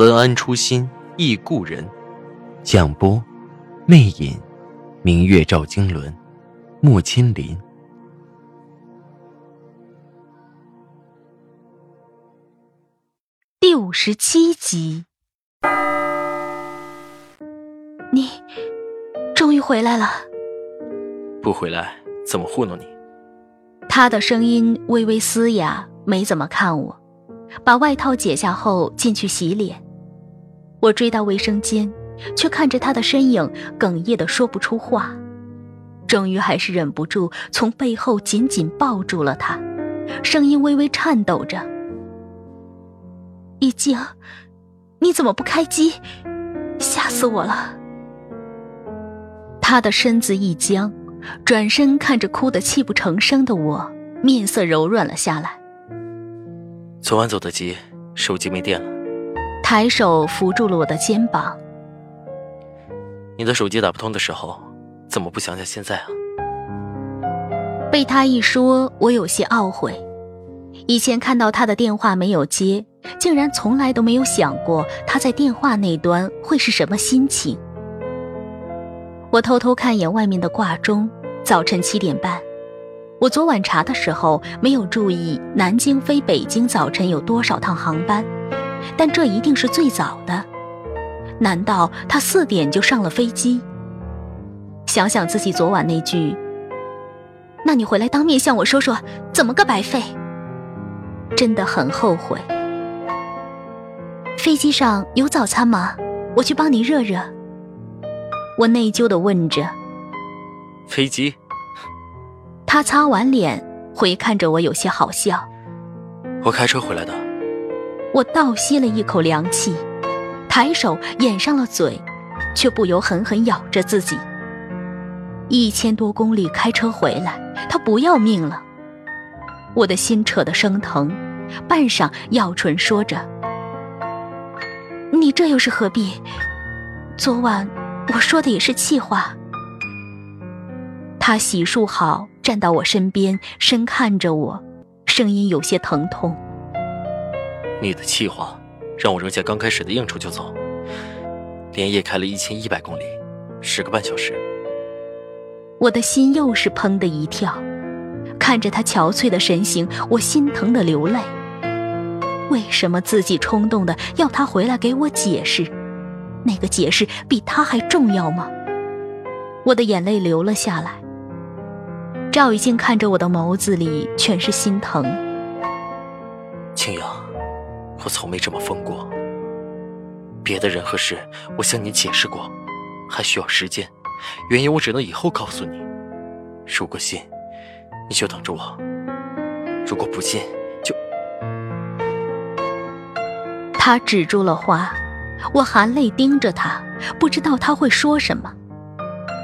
文安初心忆故人，蒋波，魅影，明月照经纶，莫千林。第五十七集，你终于回来了。不回来怎么糊弄你？他的声音微微嘶哑，没怎么看我。把外套解下后，进去洗脸。我追到卫生间，却看着他的身影，哽咽的说不出话。终于还是忍不住，从背后紧紧抱住了他，声音微微颤抖着：“一静，你怎么不开机？吓死我了！”他的身子一僵，转身看着哭得泣不成声的我，面色柔软了下来。昨晚走的急，手机没电了。抬手扶住了我的肩膀。你的手机打不通的时候，怎么不想想现在啊？被他一说，我有些懊悔。以前看到他的电话没有接，竟然从来都没有想过他在电话那端会是什么心情。我偷偷看一眼外面的挂钟，早晨七点半。我昨晚查的时候没有注意南京飞北京早晨有多少趟航班，但这一定是最早的。难道他四点就上了飞机？想想自己昨晚那句：“那你回来当面向我说说，怎么个白费？”真的很后悔。飞机上有早餐吗？我去帮你热热。我内疚的问着。飞机。他擦完脸，回看着我，有些好笑。我开车回来的。我倒吸了一口凉气，抬手掩上了嘴，却不由狠狠咬着自己。一千多公里开车回来，他不要命了。我的心扯得生疼，半晌咬唇说着：“你这又是何必？昨晚我说的也是气话。”他洗漱好。站到我身边，深看着我，声音有些疼痛。你的气话，让我扔下刚开始的应酬就走，连夜开了一千一百公里，十个半小时。我的心又是砰的一跳，看着他憔悴的神形，我心疼的流泪。为什么自己冲动的要他回来给我解释？那个解释比他还重要吗？我的眼泪流了下来。赵雨静看着我的眸子里全是心疼。青阳，我从没这么疯过。别的人和事，我向你解释过，还需要时间，原因我只能以后告诉你。如果信，你就等着我；如果不信，就……他止住了话，我含泪盯着他，不知道他会说什么。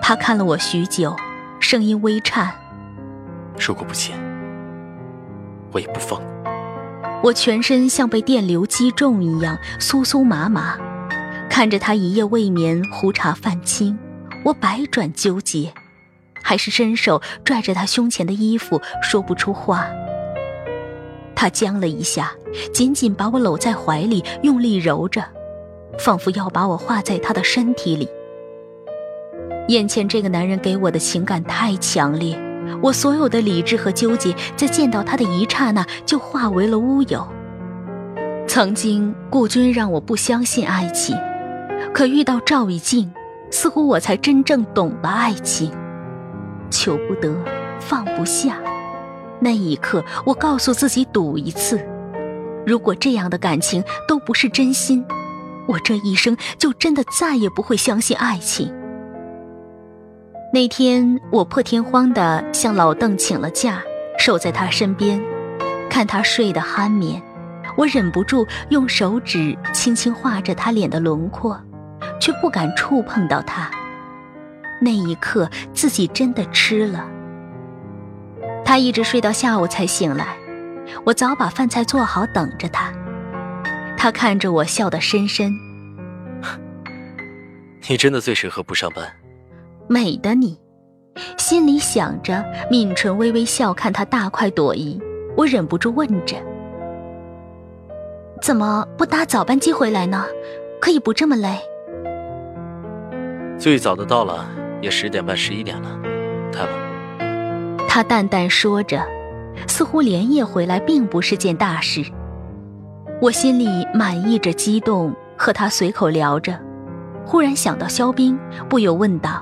他看了我许久，声音微颤。如果不信，我也不放你。我全身像被电流击中一样，酥酥麻麻。看着他一夜未眠，胡茬泛青，我百转纠结，还是伸手拽着他胸前的衣服，说不出话。他僵了一下，紧紧把我搂在怀里，用力揉着，仿佛要把我化在他的身体里。眼前这个男人给我的情感太强烈。我所有的理智和纠结，在见到他的一刹那就化为了乌有。曾经顾军让我不相信爱情，可遇到赵以静，似乎我才真正懂了爱情。求不得，放不下。那一刻，我告诉自己赌一次：如果这样的感情都不是真心，我这一生就真的再也不会相信爱情。那天我破天荒地向老邓请了假，守在他身边，看他睡得酣眠，我忍不住用手指轻轻画着他脸的轮廓，却不敢触碰到他。那一刻，自己真的吃了。他一直睡到下午才醒来，我早把饭菜做好等着他。他看着我，笑得深深。你真的最适合不上班。美的你，心里想着，抿唇微微笑，看他大快朵颐，我忍不住问着：“怎么不搭早班机回来呢？可以不这么累？”最早的到了，也十点半、十一点了，开吧。他淡淡说着，似乎连夜回来并不是件大事。我心里满意着激动，和他随口聊着，忽然想到肖冰，不由问道：“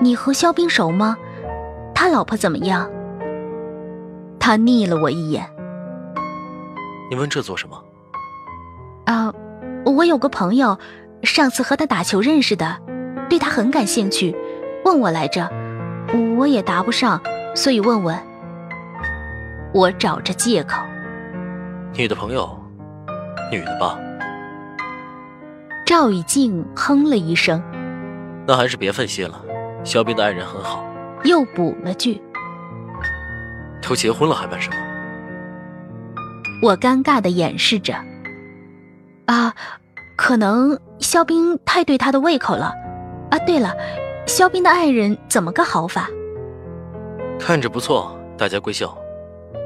你和肖冰熟吗？他老婆怎么样？”他睨了我一眼：“你问这做什么？”“啊，我有个朋友，上次和他打球认识的，对他很感兴趣，问我来着。”我也答不上，所以问问。我找着借口。你的朋友，女的吧？赵以静哼了一声。那还是别费心了，肖斌的爱人很好。又补了句。都结婚了还办什么？我尴尬的掩饰着。啊，可能肖斌太对他的胃口了。啊，对了。肖斌的爱人怎么个好法？看着不错，大家闺秀。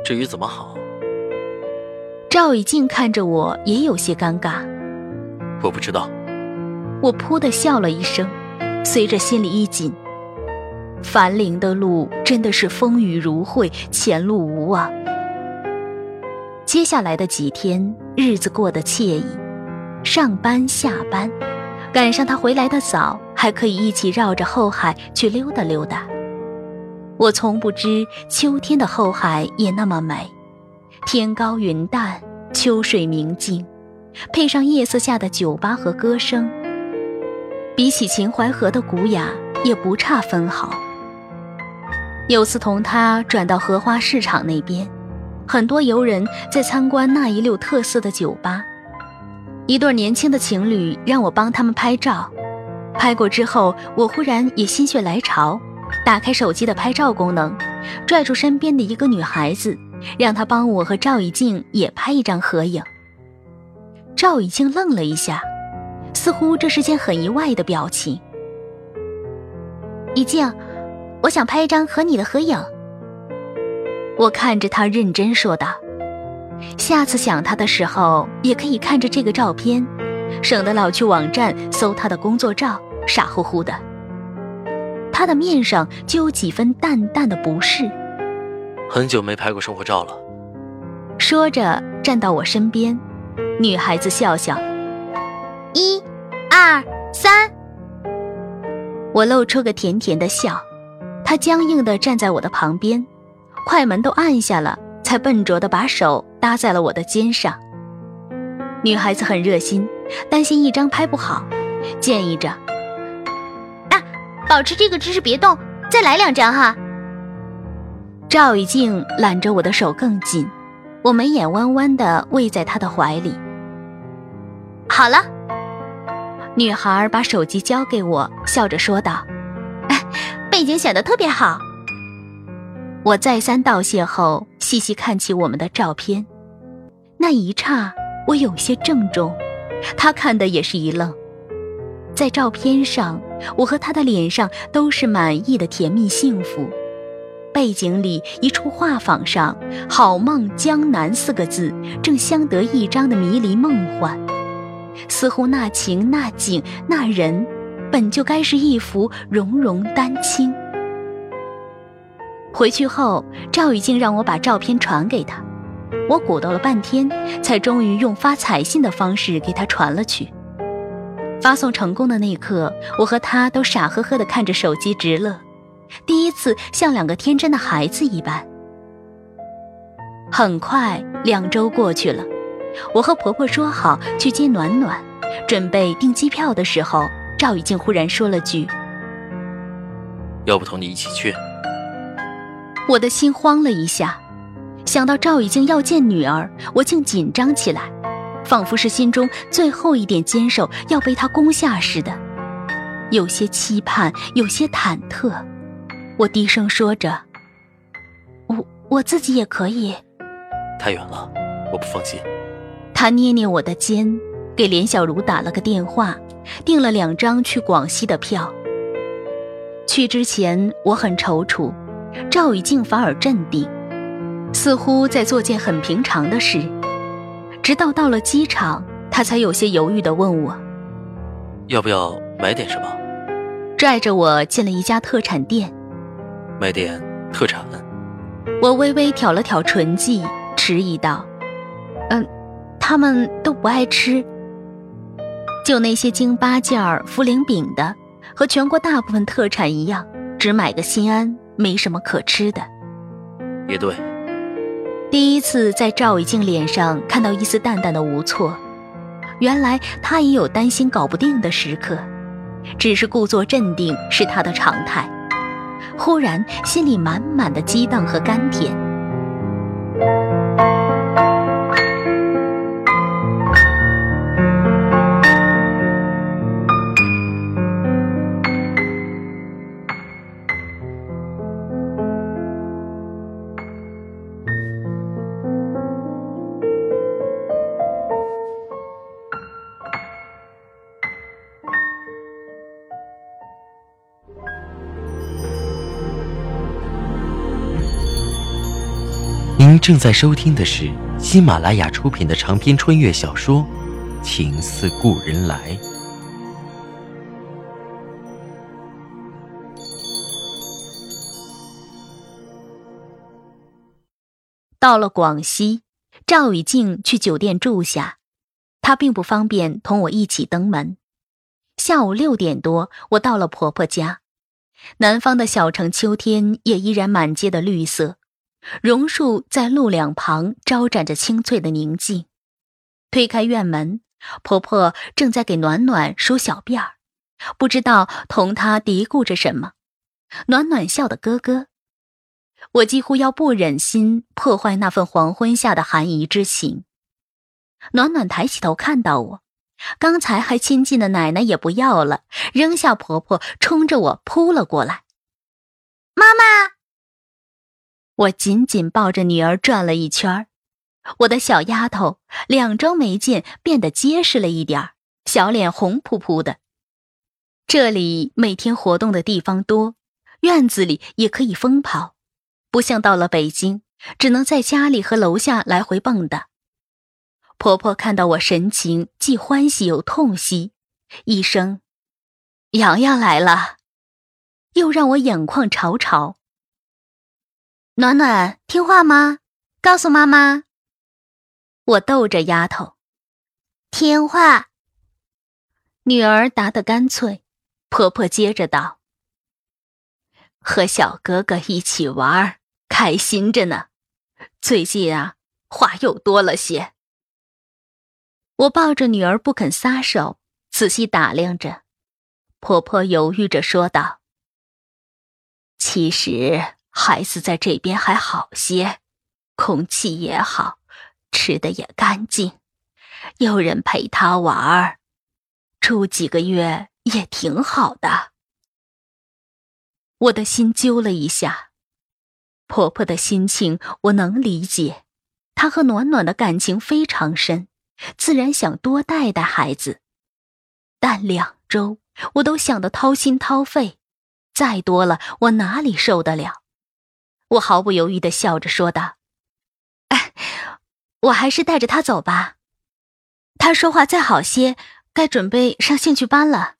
至于怎么好，赵以静看着我也有些尴尬。我不知道。我噗的笑了一声，随着心里一紧。樊陵的路真的是风雨如晦，前路无望。接下来的几天，日子过得惬意，上班下班，赶上他回来的早。还可以一起绕着后海去溜达溜达。我从不知秋天的后海也那么美，天高云淡，秋水明净，配上夜色下的酒吧和歌声，比起秦淮河的古雅也不差分毫。有次同他转到荷花市场那边，很多游人在参观那一溜特色的酒吧，一对年轻的情侣让我帮他们拍照。拍过之后，我忽然也心血来潮，打开手机的拍照功能，拽住身边的一个女孩子，让她帮我和赵以静也拍一张合影。赵以静愣了一下，似乎这是件很意外的表情。以静，我想拍一张和你的合影。我看着他认真说道：“下次想他的时候，也可以看着这个照片。”省得老去网站搜他的工作照，傻乎乎的。他的面上就有几分淡淡的不适。很久没拍过生活照了。说着站到我身边，女孩子笑笑。一、二、三。我露出个甜甜的笑。他僵硬的站在我的旁边，快门都按下了，才笨拙的把手搭在了我的肩上。女孩子很热心。担心一张拍不好，建议着：“啊，保持这个姿势别动，再来两张哈。”赵以静揽着我的手更紧，我眉眼弯弯的偎在他的怀里。好了，女孩把手机交给我，笑着说道：“背景显得特别好。”我再三道谢后，细细看起我们的照片，那一刹，我有些郑重。他看的也是一愣，在照片上，我和他的脸上都是满意的甜蜜幸福。背景里一处画舫上“好梦江南”四个字正相得益彰的迷离梦幻，似乎那情那景那人，本就该是一幅融融丹青。回去后，赵雨静让我把照片传给他。我鼓捣了半天，才终于用发彩信的方式给他传了去。发送成功的那一刻，我和他都傻呵呵地看着手机直乐，第一次像两个天真的孩子一般。很快，两周过去了，我和婆婆说好去接暖暖，准备订机票的时候，赵雨静忽然说了句：“要不同你一起去？”我的心慌了一下。想到赵已经要见女儿，我竟紧张起来，仿佛是心中最后一点坚守要被他攻下似的，有些期盼，有些忐忑。我低声说着：“我我自己也可以。”太远了，我不放心。他捏捏我的肩，给连小茹打了个电话，订了两张去广西的票。去之前我很踌躇，赵雨静反而镇定，似乎在做件很平常的事。直到到了机场，他才有些犹豫地问我：“要不要买点什么？”拽着我进了一家特产店，买点特产。我微微挑了挑唇际，迟疑道：“嗯，他们都不爱吃，就那些京八件儿、茯苓饼的。”和全国大部分特产一样，只买个心安，没什么可吃的。也对。第一次在赵以静脸上看到一丝淡淡的无措，原来他也有担心搞不定的时刻，只是故作镇定是他的常态。忽然心里满满的激荡和甘甜。正在收听的是喜马拉雅出品的长篇穿越小说《情似故人来》。到了广西，赵雨静去酒店住下，她并不方便同我一起登门。下午六点多，我到了婆婆家，南方的小城秋天也依然满街的绿色。榕树在路两旁招展着清脆的宁静。推开院门，婆婆正在给暖暖梳小辫儿，不知道同她嘀咕着什么。暖暖笑得咯咯，我几乎要不忍心破坏那份黄昏下的寒怡之情。暖暖抬起头看到我，刚才还亲近的奶奶也不要了，扔下婆婆，冲着我扑了过来。妈妈。我紧紧抱着女儿转了一圈我的小丫头两周没见，变得结实了一点小脸红扑扑的。这里每天活动的地方多，院子里也可以疯跑，不像到了北京，只能在家里和楼下来回蹦跶。婆婆看到我神情既欢喜又痛惜，一声“洋洋来了”，又让我眼眶潮潮。暖暖听话吗？告诉妈妈。我逗着丫头，听话。女儿答得干脆。婆婆接着道：“和小哥哥一起玩，开心着呢。最近啊，话又多了些。”我抱着女儿不肯撒手，仔细打量着。婆婆犹豫着说道：“其实……”孩子在这边还好些，空气也好，吃的也干净，有人陪他玩儿，住几个月也挺好的。我的心揪了一下，婆婆的心情我能理解，她和暖暖的感情非常深，自然想多带带孩子，但两周我都想得掏心掏肺，再多了我哪里受得了？我毫不犹豫的笑着说道：“哎，我还是带着他走吧。他说话再好些，该准备上兴趣班了。”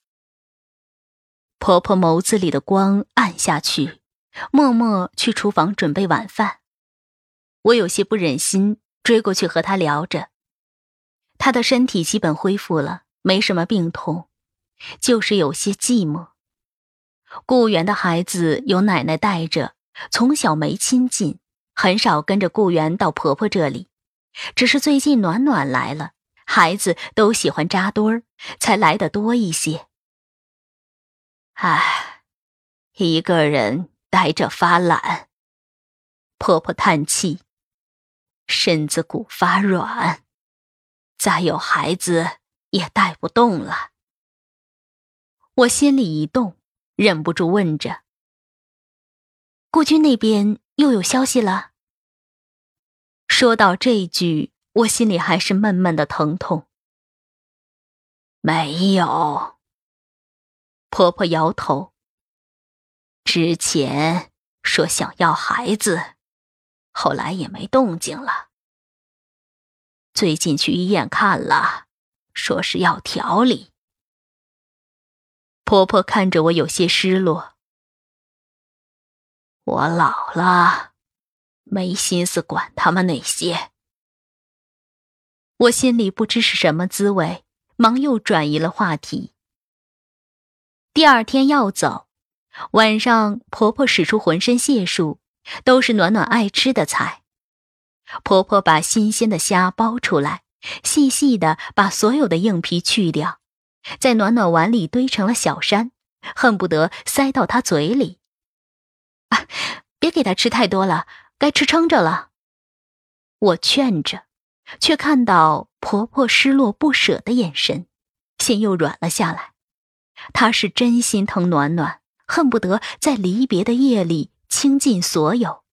婆婆眸子里的光暗下去，默默去厨房准备晚饭。我有些不忍心追过去和她聊着。她的身体基本恢复了，没什么病痛，就是有些寂寞。雇员的孩子由奶奶带着。从小没亲近，很少跟着雇员到婆婆这里，只是最近暖暖来了，孩子都喜欢扎堆儿，才来的多一些。唉，一个人呆着发懒。婆婆叹气，身子骨发软，再有孩子也带不动了。我心里一动，忍不住问着：“顾军那边又有消息了？”说到这句，我心里还是闷闷的疼痛。没有。婆婆摇头。之前说想要孩子，后来也没动静了。最近去医院看了，说是要调理。婆婆看着我有些失落。我老了，没心思管他们那些。我心里不知是什么滋味，忙又转移了话题。第二天要走，晚上婆婆使出浑身解数，都是暖暖爱吃的菜。婆婆把新鲜的虾剥出来，细细的把所有的硬皮去掉，在暖暖碗里堆成了小山，恨不得塞到她嘴里。别给他吃太多了，该吃撑着了。我劝着。却看到婆婆失落不舍的眼神，心又软了下来。她是真心疼暖暖，恨不得在离别的夜里倾尽所有，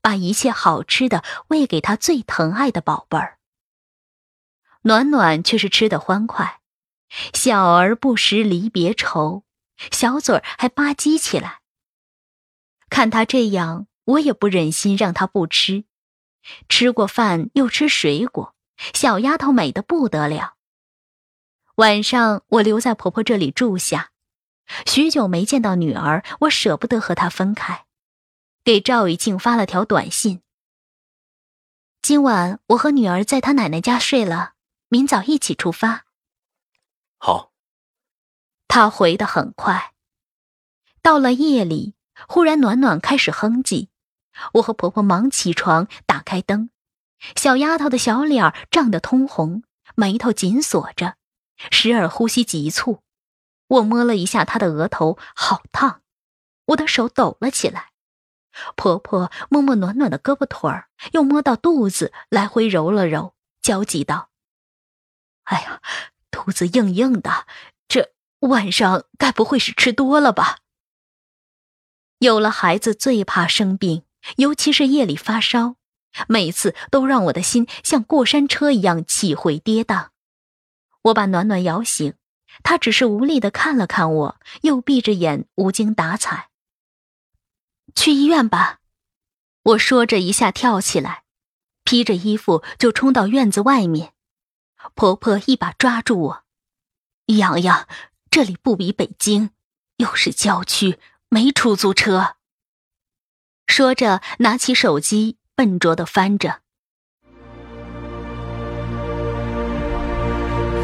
把一切好吃的喂给她最疼爱的宝贝儿。暖暖却是吃得欢快，小儿不识离别愁，小嘴儿还吧唧起来。看她这样，我也不忍心让她不吃。吃过饭又吃水果，小丫头美得不得了。晚上我留在婆婆这里住下，许久没见到女儿，我舍不得和她分开，给赵雨静发了条短信：“今晚我和女儿在她奶奶家睡了，明早一起出发。”好。他回得很快。到了夜里，忽然暖暖开始哼唧。我和婆婆忙起床，打开灯，小丫头的小脸涨得通红，眉头紧锁着，时而呼吸急促。我摸了一下她的额头，好烫，我的手抖了起来。婆婆摸摸暖暖的胳膊腿儿，又摸到肚子，来回揉了揉，焦急道：“哎呀，肚子硬硬的，这晚上该不会是吃多了吧？”有了孩子，最怕生病。尤其是夜里发烧，每次都让我的心像过山车一样起回跌宕。我把暖暖摇醒，她只是无力的看了看我，又闭着眼无精打采。去医院吧，我说着一下跳起来，披着衣服就冲到院子外面。婆婆一把抓住我：“洋洋，这里不比北京，又是郊区，没出租车。”说着，拿起手机，笨拙的翻着。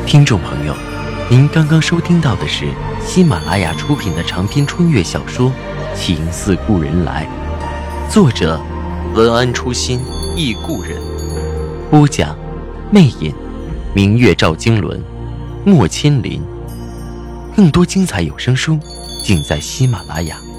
听众朋友，您刚刚收听到的是喜马拉雅出品的长篇穿越小说《情似故人来》，作者文安初心忆故人，播讲魅影，明月照经纶，莫千林。更多精彩有声书，尽在喜马拉雅。